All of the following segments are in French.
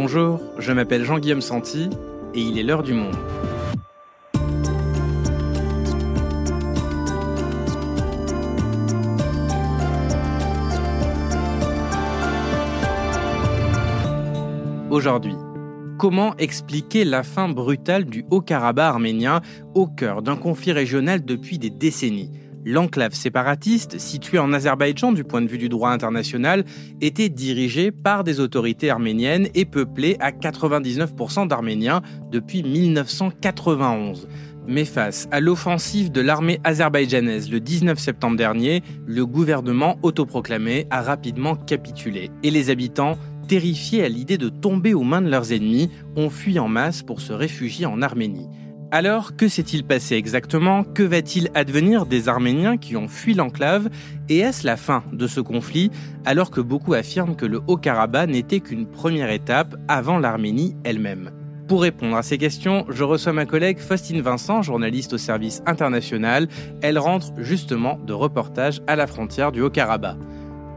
Bonjour, je m'appelle Jean-Guillaume Santi et il est l'heure du monde. Aujourd'hui, comment expliquer la fin brutale du Haut-Karabakh arménien au cœur d'un conflit régional depuis des décennies? L'enclave séparatiste, située en Azerbaïdjan du point de vue du droit international, était dirigée par des autorités arméniennes et peuplée à 99% d'Arméniens depuis 1991. Mais face à l'offensive de l'armée azerbaïdjanaise le 19 septembre dernier, le gouvernement autoproclamé a rapidement capitulé et les habitants terrifiés à l'idée de tomber aux mains de leurs ennemis, ont fui en masse pour se réfugier en Arménie. Alors, que s'est-il passé exactement? Que va-t-il advenir des Arméniens qui ont fui l'enclave? Et est-ce la fin de ce conflit? Alors que beaucoup affirment que le Haut-Karabakh n'était qu'une première étape avant l'Arménie elle-même pour répondre à ces questions, je reçois ma collègue Faustine Vincent, journaliste au service international. Elle rentre justement de reportage à la frontière du Haut-Karabakh.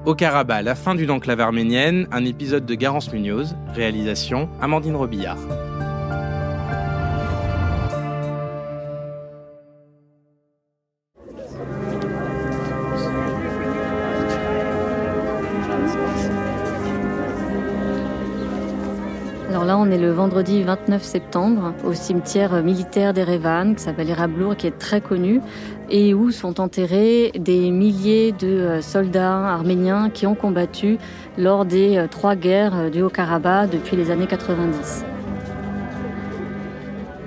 Haut-Karabakh, la fin d'une enclave arménienne, un épisode de Garance Munoz, réalisation Amandine Robillard. Vendredi 29 septembre au cimetière militaire d'Erevan, qui s'appelle Erablour, qui est très connu, et où sont enterrés des milliers de euh, soldats arméniens qui ont combattu lors des euh, trois guerres euh, du Haut-Karabakh depuis les années 90.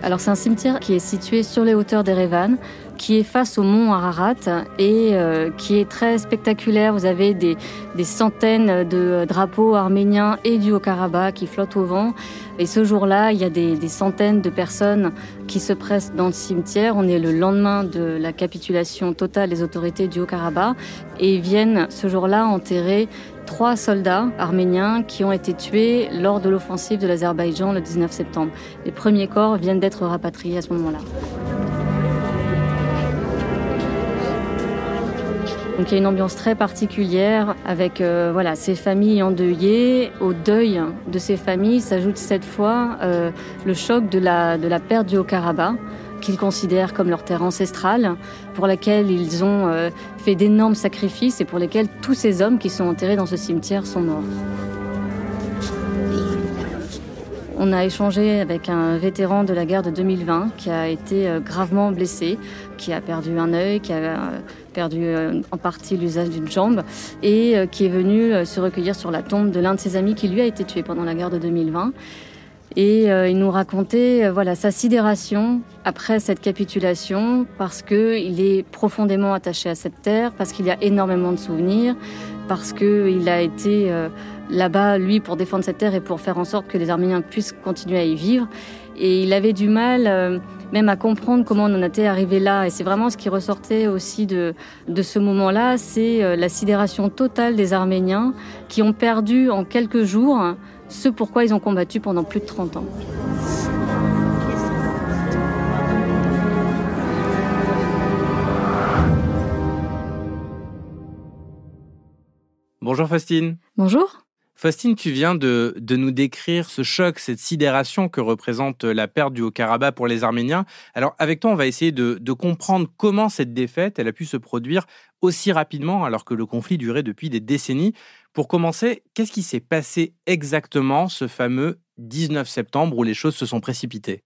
Alors c'est un cimetière qui est situé sur les hauteurs d'Erevan, qui est face au mont Ararat et euh, qui est très spectaculaire. Vous avez des, centaines de drapeaux arméniens et du Haut-Karabakh qui flottent au vent. Et ce jour-là, il y a des, centaines de personnes qui se pressent dans le cimetière. On est le lendemain de la capitulation totale des autorités du Haut-Karabakh et viennent ce jour-là enterrer trois soldats arméniens qui ont été tués lors de l'offensive de l'Azerbaïdjan le 19 septembre. Les premiers corps viennent d'être rapatriés à ce moment-là. Donc il y a une ambiance très particulière avec euh, voilà ces familles endeuillées. Au deuil de ces familles s'ajoute cette fois euh, le choc de la, de la perte du Haut-Karabakh qu'ils considèrent comme leur terre ancestrale, pour laquelle ils ont euh, fait d'énormes sacrifices et pour lesquels tous ces hommes qui sont enterrés dans ce cimetière sont morts. On a échangé avec un vétéran de la guerre de 2020 qui a été gravement blessé, qui a perdu un œil, qui a perdu euh, en partie l'usage d'une jambe, et euh, qui est venu euh, se recueillir sur la tombe de l'un de ses amis qui lui a été tué pendant la guerre de 2020. Et il nous racontait voilà sa sidération après cette capitulation parce que il est profondément attaché à cette terre, parce qu'il y a énormément de souvenirs, parce que il a été là-bas lui pour défendre cette terre et pour faire en sorte que les Arméniens puissent continuer à y vivre. Et il avait du mal même à comprendre comment on en était arrivé là. Et c'est vraiment ce qui ressortait aussi de, de ce moment-là, c'est euh, la sidération totale des Arméniens qui ont perdu en quelques jours ce pourquoi ils ont combattu pendant plus de 30 ans. Bonjour Faustine. Bonjour. Faustine, tu viens de, nous décrire ce choc, cette sidération que représente la perte du Haut-Karabakh pour les Arméniens. Alors, avec toi, on va essayer de, de, comprendre comment cette défaite, elle a pu se produire aussi rapidement alors que le conflit durait depuis des décennies. Pour commencer, qu'est-ce qui s'est passé exactement ce fameux 19 septembre où les choses se sont précipitées?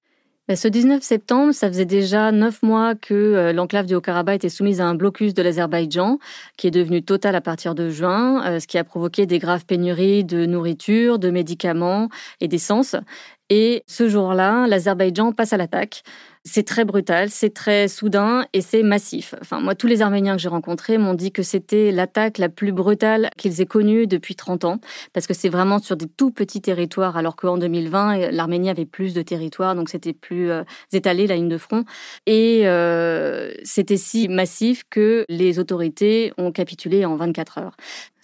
Bah, ce 19 septembre, ça faisait déjà neuf mois que euh, l'enclave du Haut-Karabakh était soumise à un blocus de l'Azerbaïdjan, qui est devenu total à partir de juin, euh, ce qui a provoqué des graves pénuries de nourriture, de médicaments et d'essence. Et ce jour-là, l'Azerbaïdjan passe à l'attaque c'est très brutal, c'est très soudain et c'est massif. Enfin, moi, tous les Arméniens que j'ai rencontrés m'ont dit que c'était l'attaque la plus brutale qu'ils aient connue depuis 30 ans, parce que c'est vraiment sur des tout petits territoires, alors qu'en 2020, l'Arménie avait plus de territoires, donc c'était plus euh, étalé, la ligne de front. Et euh, c'était si massif que les autorités ont capitulé en 24 heures.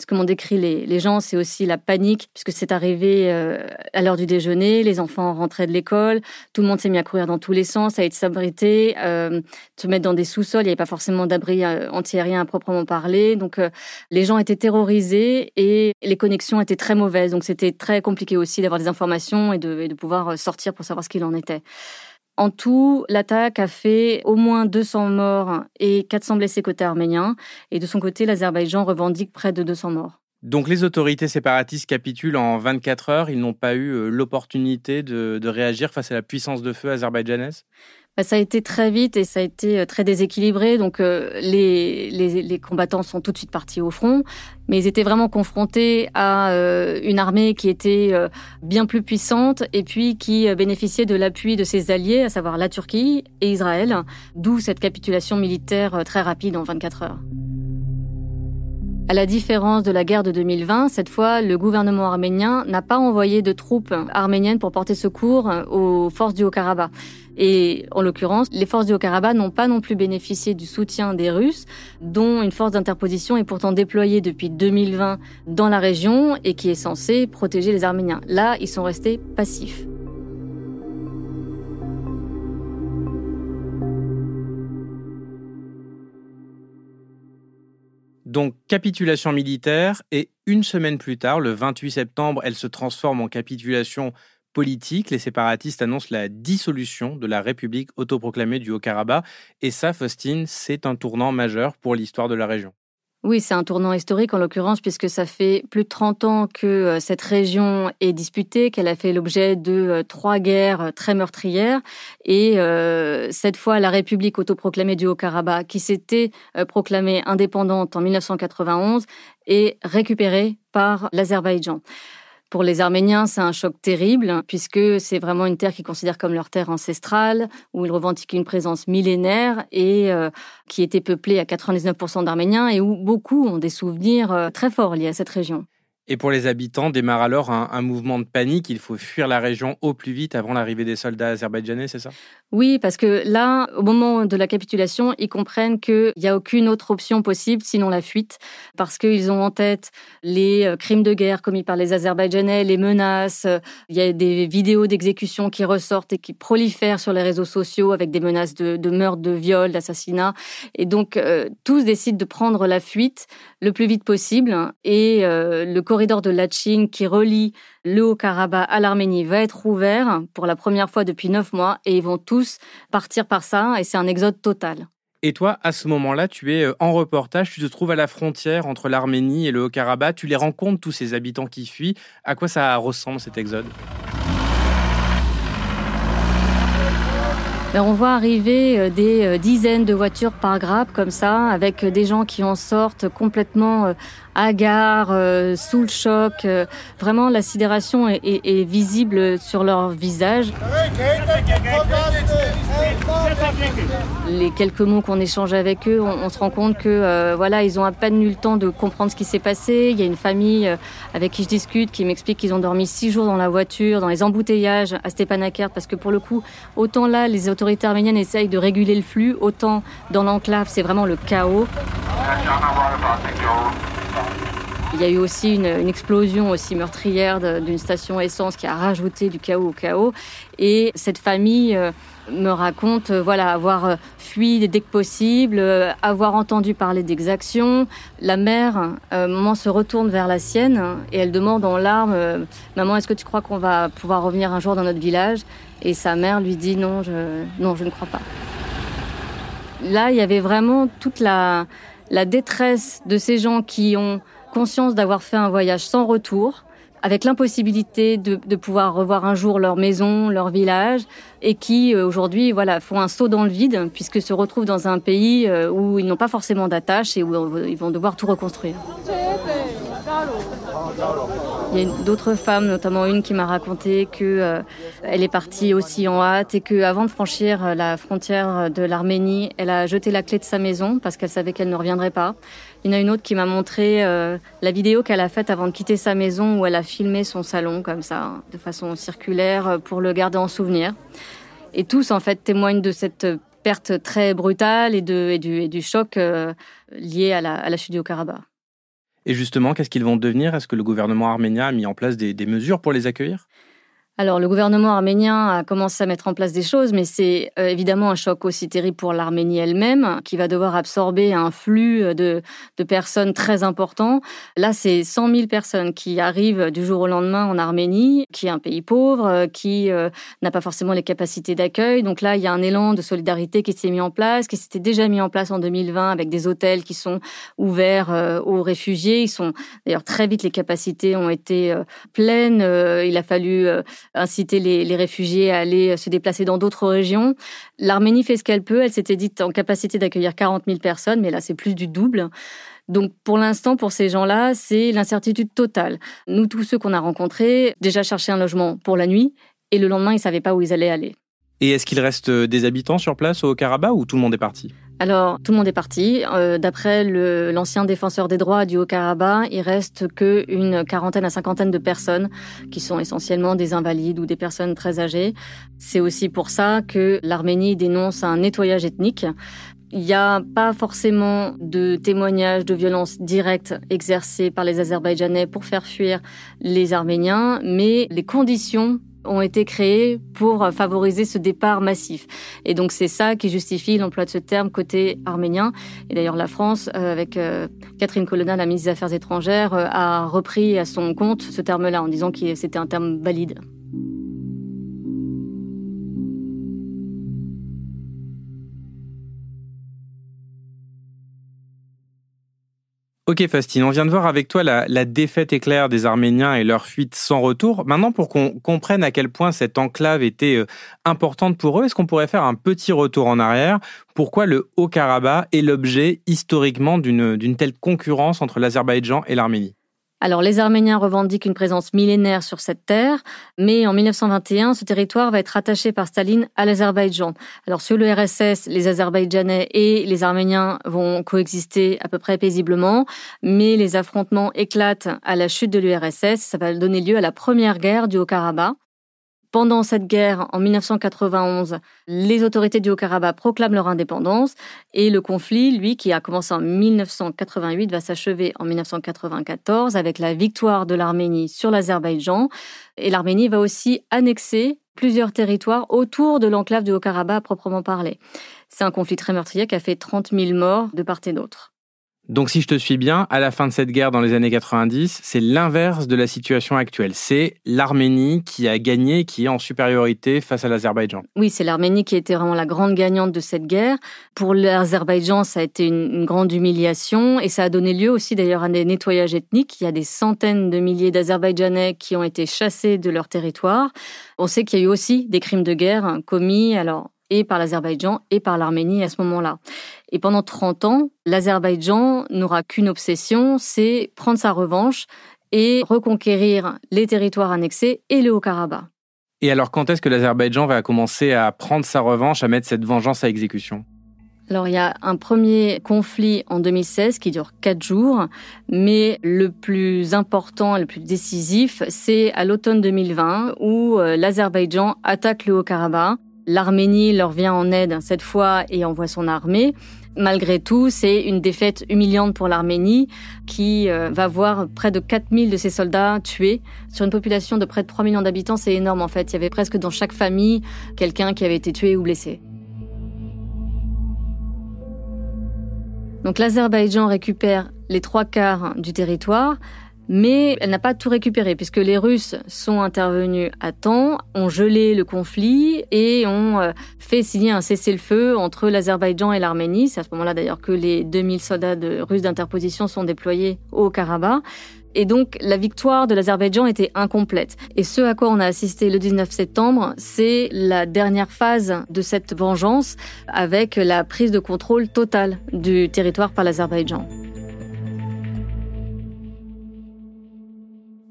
Ce que m'ont décrit les, gens, c'est aussi la panique, puisque c'est arrivé euh, à l'heure du déjeuner, les enfants rentraient de l'école, tout le monde s'est mis à courir dans tous les sens, été de s'abriter, euh, se mettre dans des sous-sols. Il n'y avait pas forcément d'abri euh, antiaérien à proprement parler. Donc, euh, les gens étaient terrorisés et les connexions étaient très mauvaises. Donc, c'était très compliqué aussi d'avoir des informations et de pouvoir sortir pour savoir ce qu'il en était. En tout, l'attaque a fait au moins 200 morts et 400 blessés côté arménien. Et de son côté, l'Azerbaïdjan revendique près de 200 morts. Donc les autorités séparatistes capitulent en 24 heures. Ils n'ont pas eu euh, l'opportunité de, réagir face à la puissance de feu azerbaïdjanaise? Ça a été très vite et ça a été euh, très déséquilibré. Donc euh, les, les, combattants sont tout de suite partis au front, mais ils étaient vraiment confrontés à une armée qui était bien plus puissante et puis qui bénéficiait de l'appui de ses alliés, à savoir la Turquie et Israël, d'où cette capitulation militaire très rapide en 24 heures. À la différence de la guerre de 2020, cette fois, le gouvernement arménien n'a pas envoyé de troupes arméniennes pour porter secours aux forces du Haut-Karabakh. Et en l'occurrence, les forces du Haut-Karabakh n'ont pas non plus bénéficié du soutien des Russes, dont une force d'interposition est pourtant déployée depuis 2020 dans la région et qui est censée protéger les Arméniens. Là, ils sont restés passifs. Donc capitulation militaire et une semaine plus tard, le 28 septembre, elle se transforme en capitulation politique. Les séparatistes annoncent la dissolution de la République autoproclamée du Haut-Karabakh. Et ça, Faustine, c'est un tournant majeur pour l'histoire de la région. Oui, c'est un tournant historique en l'occurrence, puisque ça fait plus de 30 ans que euh, cette région est disputée, qu'elle a fait l'objet de euh, trois guerres euh, très meurtrières. Et cette fois, la République autoproclamée du Haut-Karabakh, qui s'était proclamée indépendante en 1991, est récupérée par l'Azerbaïdjan. Pour les Arméniens, c'est un choc terrible, puisque c'est vraiment une terre qu'ils considèrent comme leur terre ancestrale, où ils revendiquent une présence millénaire et euh, qui était peuplée à 99% d'Arméniens et où beaucoup ont des souvenirs euh, très forts liés à cette région. Et pour les habitants, démarre alors un, mouvement de panique. Il faut fuir la région au plus vite avant l'arrivée des soldats azerbaïdjanais, c'est ça? Oui, parce que là, au moment de la capitulation, ils comprennent qu'il n'y a aucune autre option possible sinon la fuite, parce qu'ils ont en tête les euh, crimes de guerre commis par les Azerbaïdjanais, les menaces. Il y a des vidéos d'exécution qui ressortent et qui prolifèrent sur les réseaux sociaux avec des menaces de, meurtre, de viol, d'assassinat. Et donc, euh, tous décident de prendre la fuite le plus vite possible. Et euh, le corridor de Lachine qui relie le Haut-Karabakh à l'Arménie va être ouvert pour la première fois depuis neuf mois et ils vont tous partir par ça et c'est un exode total. Et toi, à ce moment-là, tu es euh, en reportage, tu te trouves à la frontière entre l'Arménie et le Haut-Karabakh, tu les rencontres, tous ces habitants qui fuient. À quoi ça ressemble cet exode? Ben, on voit arriver euh, des euh, dizaines de voitures par grappe comme ça, avec des gens qui en sortent complètement hagards, euh, sous le choc. Euh, vraiment, la sidération est, est, visible sur leur visage. Les quelques mots qu'on échange avec eux, on, se rend compte que euh, voilà, ils ont à peine eu le temps de comprendre ce qui s'est passé. Il y a une famille avec qui je discute qui m'explique qu'ils ont dormi six jours dans la voiture, dans les embouteillages à Stepanakert, parce que pour le coup, autant là, les autorités arméniennes essayent de réguler le flux, autant dans l'enclave, c'est vraiment le chaos. Il y a eu aussi une, explosion aussi meurtrière d'une station essence qui a rajouté du chaos au chaos. Et cette famille euh, me raconte euh, voilà avoir euh, fui dès que possible, avoir entendu parler d'exactions. La mère, un moment, se retourne vers la sienne et elle demande en larmes Maman, est-ce que tu crois qu'on va pouvoir revenir un jour dans notre village? Et sa mère lui dit Non, je, non, je ne crois pas. Là, il y avait vraiment toute la, la détresse de ces gens qui ont conscience d'avoir fait un voyage sans retour, avec l'impossibilité de, pouvoir revoir un jour leur maison, leur village, et qui euh, aujourd'hui voilà font un saut dans le vide puisque se retrouvent dans un pays euh, où ils n'ont pas forcément d'attache et où ils vont devoir tout reconstruire. Il y a d'autres femmes, notamment une qui m'a raconté que euh, elle est partie aussi en hâte et que avant de franchir la frontière de l'Arménie, elle a jeté la clé de sa maison parce qu'elle savait qu'elle ne reviendrait pas. Il y en a une autre qui m'a montré euh, la vidéo qu'elle a faite avant de quitter sa maison où elle a filmé son salon comme ça, de façon circulaire, euh, pour le garder en souvenir. Et tous, en fait, témoignent de cette perte très brutale et, du, choc euh, lié à la, chute du Haut-Karabakh. Et justement, qu'est-ce qu'ils vont devenir? Est-ce que le gouvernement arménien a mis en place des mesures pour les accueillir? Alors le gouvernement arménien a commencé à mettre en place des choses, mais c'est euh, évidemment un choc aussi terrible pour l'Arménie elle-même, qui va devoir absorber un flux de, de personnes très important. Là, c'est 100 000 personnes qui arrivent du jour au lendemain en Arménie, qui est un pays pauvre, euh, qui euh, n'a pas forcément les capacités d'accueil. Donc là, il y a un élan de solidarité qui s'est mis en place, qui s'était déjà mis en place en 2020 avec des hôtels qui sont ouverts aux réfugiés. Ils sont d'ailleurs très vite les capacités ont été pleines. Il a fallu inciter les, réfugiés à aller se déplacer dans d'autres régions. L'Arménie fait ce qu'elle peut. Elle s'était dite en capacité d'accueillir 40 000 personnes, mais là, c'est plus du double. Donc pour l'instant, pour ces gens-là, c'est l'incertitude totale. Nous, tous ceux qu'on a rencontrés, déjà cherchaient un logement pour la nuit, et le lendemain, ils ne savaient pas où ils allaient aller. Et est-ce qu'il reste des habitants sur place au Karabakh ou tout le monde est parti? Alors, tout le monde est parti. Euh, d'après l'ancien défenseur des droits du Haut-Karabakh, il reste qu'une quarantaine à cinquantaine de personnes qui sont essentiellement des invalides ou des personnes très âgées. C'est aussi pour ça que l'Arménie dénonce un nettoyage ethnique. Il n'y a pas forcément de témoignages de violences directes exercées par les Azerbaïdjanais pour faire fuir les Arméniens, mais les conditions ont été créés pour favoriser ce départ massif. Et donc c'est ça qui justifie l'emploi de ce terme côté arménien. Et d'ailleurs la France, euh, avec euh, Catherine Colonna, la ministre des Affaires étrangères, euh, a repris à son compte ce terme-là en disant que c'était un terme valide. Ok Fastine, on vient de voir avec toi la, défaite éclair des Arméniens et leur fuite sans retour. Maintenant, pour qu'on comprenne à quel point cette enclave était euh, importante pour eux, est-ce qu'on pourrait faire un petit retour en arrière? Pourquoi le Haut-Karabakh est l'objet historiquement d'une telle concurrence entre l'Azerbaïdjan et l'Arménie? Alors les Arméniens revendiquent une présence millénaire sur cette terre, mais en 1921, ce territoire va être rattaché par Staline à l'Azerbaïdjan. Alors sur le RSS, les Azerbaïdjanais et les Arméniens vont coexister à peu près paisiblement, mais les affrontements éclatent à la chute de l'URSS. Ça va donner lieu à la première guerre du Haut-Karabakh. Pendant cette guerre, en 1991, les autorités du Haut-Karabakh proclament leur indépendance et le conflit, lui, qui a commencé en 1988, va s'achever en 1994 avec la victoire de l'Arménie sur l'Azerbaïdjan. Et l'Arménie va aussi annexer plusieurs territoires autour de l'enclave du Haut-Karabakh proprement parlé. C'est un conflit très meurtrier qui a fait 30 000 morts de part et d'autre. Donc si je te suis bien, à la fin de cette guerre dans les années 90, c'est l'inverse de la situation actuelle. C'est l'Arménie qui a gagné, qui est en supériorité face à l'Azerbaïdjan. Oui, c'est l'Arménie qui était vraiment la grande gagnante de cette guerre. Pour l'Azerbaïdjan, ça a été une, grande humiliation et ça a donné lieu aussi d'ailleurs à des nettoyages ethniques. Il y a des centaines de milliers d'Azerbaïdjanais qui ont été chassés de leur territoire. On sait qu'il y a eu aussi des crimes de guerre commis alors et par l'Azerbaïdjan et par l'Arménie à ce moment-là. Et pendant 30 ans, l'Azerbaïdjan n'aura qu'une obsession, c'est prendre sa revanche et reconquérir les territoires annexés et le Haut-Karabakh. Et alors quand est-ce que l'Azerbaïdjan va commencer à prendre sa revanche, à mettre cette vengeance à exécution? Alors il y a un premier conflit en 2016 qui dure quatre jours, mais le plus important, le plus décisif, c'est à l'automne 2020 où euh, l'Azerbaïdjan attaque le Haut-Karabakh L'Arménie leur vient en aide cette fois et envoie son armée. Malgré tout, c'est une défaite humiliante pour l'Arménie qui euh, va voir près de 4000 de ses soldats tués sur une population de près de 3 millions d'habitants. C'est énorme en fait. Il y avait presque dans chaque famille quelqu'un qui avait été tué ou blessé. Donc l'Azerbaïdjan récupère les trois quarts du territoire, mais elle n'a pas tout récupéré puisque les Russes sont intervenus à temps, ont gelé le conflit et ont euh, fait signer un cessez-le-feu entre l'Azerbaïdjan et l'Arménie. C'est à ce moment-là d'ailleurs que les 2000 soldats de russes d'interposition sont déployés au Karabakh. Et donc, la victoire de l'Azerbaïdjan était incomplète. Et ce à quoi on a assisté le 19 septembre, c'est la dernière phase de cette vengeance avec la prise de contrôle totale du territoire par l'Azerbaïdjan.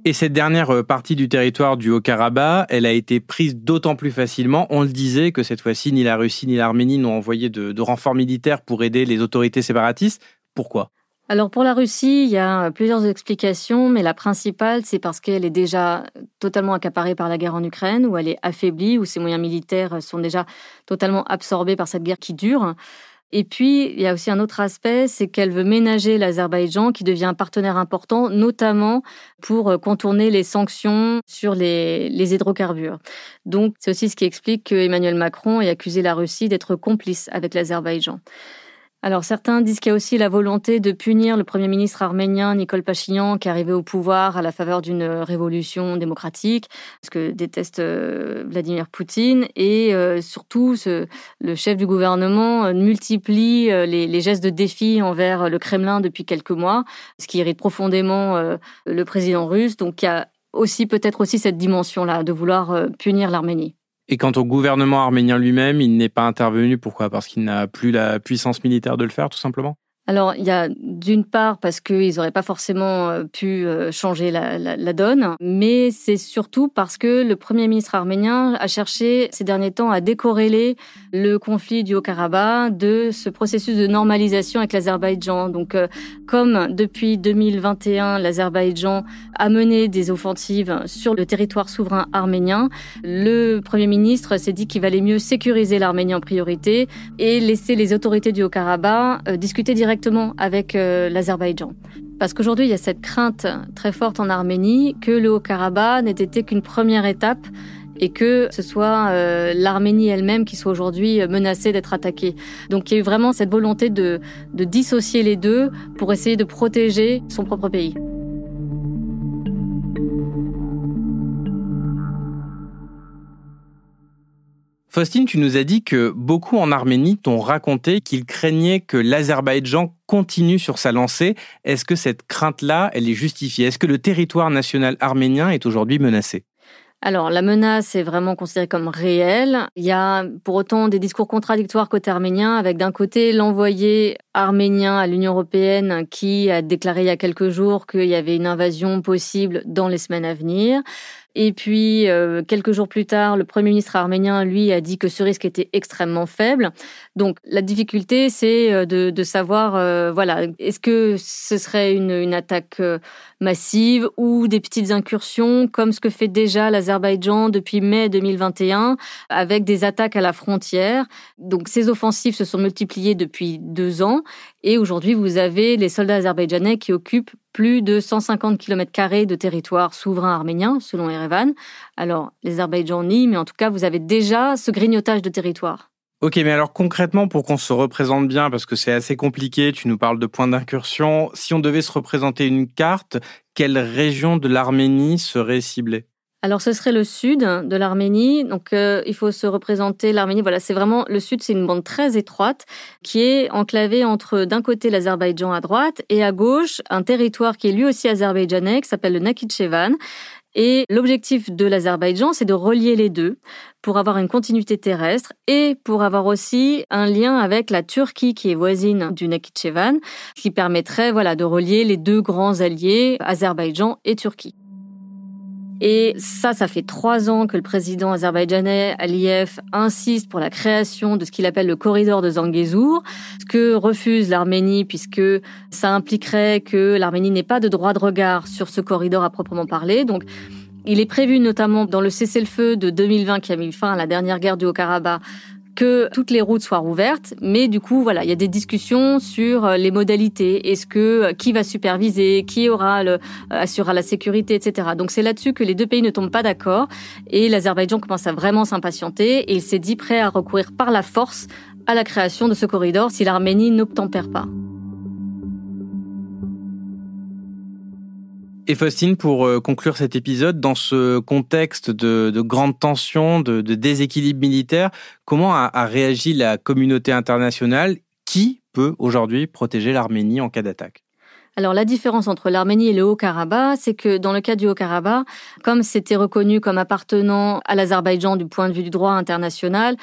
Et cette dernière euh, partie du territoire du Haut-Karabakh, elle a été prise d'autant plus facilement, on le disait, que cette fois-ci, ni la Russie ni l'Arménie n'ont envoyé de, renforts militaires pour aider les autorités séparatistes. Pourquoi? Alors pour la Russie, il y a plusieurs explications, mais la principale, c'est parce qu'elle est déjà totalement accaparée par la guerre en Ukraine, où elle est affaiblie, où ses moyens militaires sont déjà totalement absorbés par cette guerre qui dure. Et puis, il y a aussi un autre aspect, c'est qu'elle veut ménager l'Azerbaïdjan, qui devient un partenaire important, notamment pour euh, contourner les sanctions sur les, les hydrocarbures. Donc, c'est aussi ce qui explique qu'Emmanuel Macron ait accusé la Russie d'être complice avec l'Azerbaïdjan. Alors certains disent qu'il y a aussi la volonté de punir le Premier ministre arménien Nicole Pachinian qui est arrivé au pouvoir à la faveur d'une révolution démocratique, parce que déteste euh, Vladimir Poutine, et euh, surtout le chef du gouvernement euh, multiplie les, gestes de défi envers le Kremlin depuis quelques mois, ce qui irrite profondément le président russe. Donc il y a aussi peut-être aussi cette dimension-là de vouloir punir l'Arménie. Et quant au gouvernement arménien lui-même, il n'est pas intervenu. Pourquoi? Parce qu'il n'a plus la puissance militaire de le faire, tout simplement alors, il y a d'une part parce qu'ils n'auraient pas forcément euh, pu euh, changer la, la, la donne, mais c'est surtout parce que le Premier ministre arménien a cherché ces derniers temps à décorréler le conflit du Haut-Karabakh de ce processus de normalisation avec l'Azerbaïdjan. Donc, euh, comme depuis 2021, l'Azerbaïdjan a mené des offensives sur le territoire souverain arménien, le Premier ministre s'est dit qu'il valait mieux sécuriser l'Arménie en priorité et laisser les autorités du Haut-Karabakh discuter directement directement avec euh, l'Azerbaïdjan. Parce qu'aujourd'hui, il y a cette crainte très forte en Arménie que le Haut-Karabakh n'ait été qu'une première étape et que ce soit euh, l'Arménie elle-même qui soit aujourd'hui menacée d'être attaquée. Donc il y a eu vraiment cette volonté de dissocier les deux pour essayer de protéger son propre pays. Faustine, tu nous as dit que beaucoup en Arménie t'ont raconté qu'ils craignaient que l'Azerbaïdjan continue sur sa lancée. Est-ce que cette crainte-là, elle est justifiée? Est-ce que le territoire national arménien est aujourd'hui menacé? Alors, la menace est vraiment considérée comme réelle. Il y a pour autant des discours contradictoires côté arménien, avec d'un côté l'envoyé arménien à l'Union européenne qui a déclaré il y a quelques jours qu'il y avait une invasion possible dans les semaines à venir. Et puis, euh, quelques jours plus tard, le Premier ministre arménien, lui, a dit que ce risque était extrêmement faible. Donc, la difficulté, c'est euh, de, de, savoir, euh, voilà, est-ce que ce serait une, une attaque massive ou des petites incursions, comme ce que fait déjà l'Azerbaïdjan depuis mai 2021, avec des attaques à la frontière. Donc, ces offensives se sont multipliées depuis deux ans. Et aujourd'hui, vous avez les soldats azerbaïdjanais qui occupent plus de 150 km de territoire souverain arménien, selon Erevan. Alors, les Azerbaïdjan ni, mais en tout cas, vous avez déjà ce grignotage de territoire. Ok, mais alors concrètement, pour qu'on se représente bien, parce que c'est assez compliqué, tu nous parles de points d'incursion, si on devait se représenter une carte, quelle région de l'Arménie serait ciblée? Alors ce serait le sud de l'Arménie. Donc euh, il faut se représenter l'Arménie. Voilà, c'est vraiment le sud, c'est une bande très étroite qui est enclavée entre d'un côté l'Azerbaïdjan à droite et à gauche un territoire qui est lui aussi azerbaïdjanais qui s'appelle le Nakhitchevan. Et l'objectif de l'Azerbaïdjan, c'est de relier les deux pour avoir une continuité terrestre et pour avoir aussi un lien avec la Turquie qui est voisine du Nakhitchevan, qui permettrait voilà de relier les deux grands alliés, Azerbaïdjan et Turquie. Et ça, ça fait trois ans que le président azerbaïdjanais Aliyev insiste pour la création de ce qu'il appelle le corridor de Zangezur, ce que refuse l'Arménie puisque ça impliquerait que l'Arménie n'ait pas de droit de regard sur ce corridor à proprement parler. Donc, il est prévu notamment dans le cessez-le-feu de 2020 qui a mis fin à la dernière guerre du Haut-Karabakh que toutes les routes soient rouvertes, mais du coup, voilà, il y a des discussions sur euh, les modalités. Est-ce que euh, qui va superviser, qui aura le, euh, assurera la sécurité, etc. Donc c'est là-dessus que les deux pays ne tombent pas d'accord et l'Azerbaïdjan commence à vraiment s'impatienter et il s'est dit prêt à recourir par la force à la création de ce corridor si l'Arménie n'obtempère pas. Et Faustine, pour euh, conclure cet épisode, dans ce contexte de, de grande tension, de, de, déséquilibre militaire, comment a, a, réagi la communauté internationale Qui peut aujourd'hui protéger l'Arménie en cas d'attaque? Alors la différence entre l'Arménie et le Haut-Karabakh, c'est que dans le cas du Haut-Karabakh, comme c'était reconnu comme appartenant à l'Azerbaïdjan du point de vue du droit international,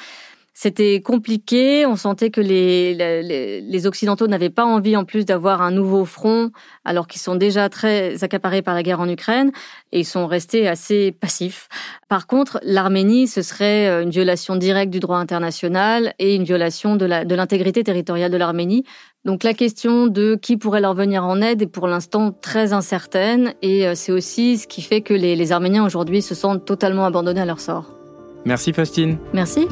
c'était compliqué. On sentait que les, les, les Occidentaux n'avaient pas envie, en plus, d'avoir un nouveau front, alors qu'ils sont déjà très accaparés par la guerre en Ukraine, et ils sont restés assez passifs. Par contre, l'Arménie, ce serait euh, une violation directe du droit international et une violation de l'intégrité de territoriale de l'Arménie. Donc la question de qui pourrait leur venir en aide est pour l'instant très incertaine, et euh, c'est aussi ce qui fait que les, les Arméniens aujourd'hui se sentent totalement abandonnés à leur sort. Merci Faustine. Merci.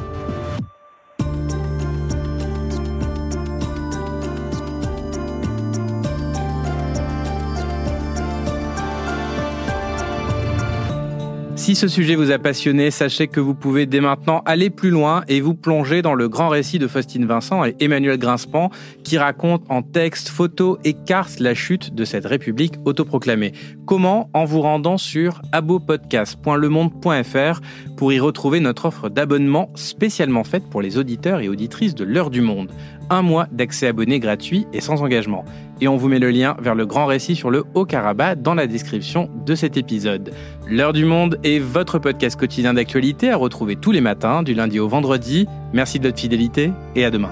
Si ce sujet vous a passionné, sachez que vous pouvez dès maintenant aller plus loin et vous plonger dans le grand récit de Faustine Vincent et Emmanuel Grinspan qui raconte en texte, photos et cartes la chute de cette république autoproclamée. Comment? En vous rendant sur abopodcast.lemonde.fr pour y retrouver notre offre d'abonnement spécialement faite pour les auditeurs et auditrices de l'heure du monde. Un mois d'accès abonné gratuit et sans engagement. Et on vous met le lien vers le grand récit sur le Haut-Karabakh dans la description de cet épisode. L'heure du monde est votre podcast quotidien d'actualité à retrouver tous les matins, du lundi au vendredi. Merci de votre fidélité et à demain.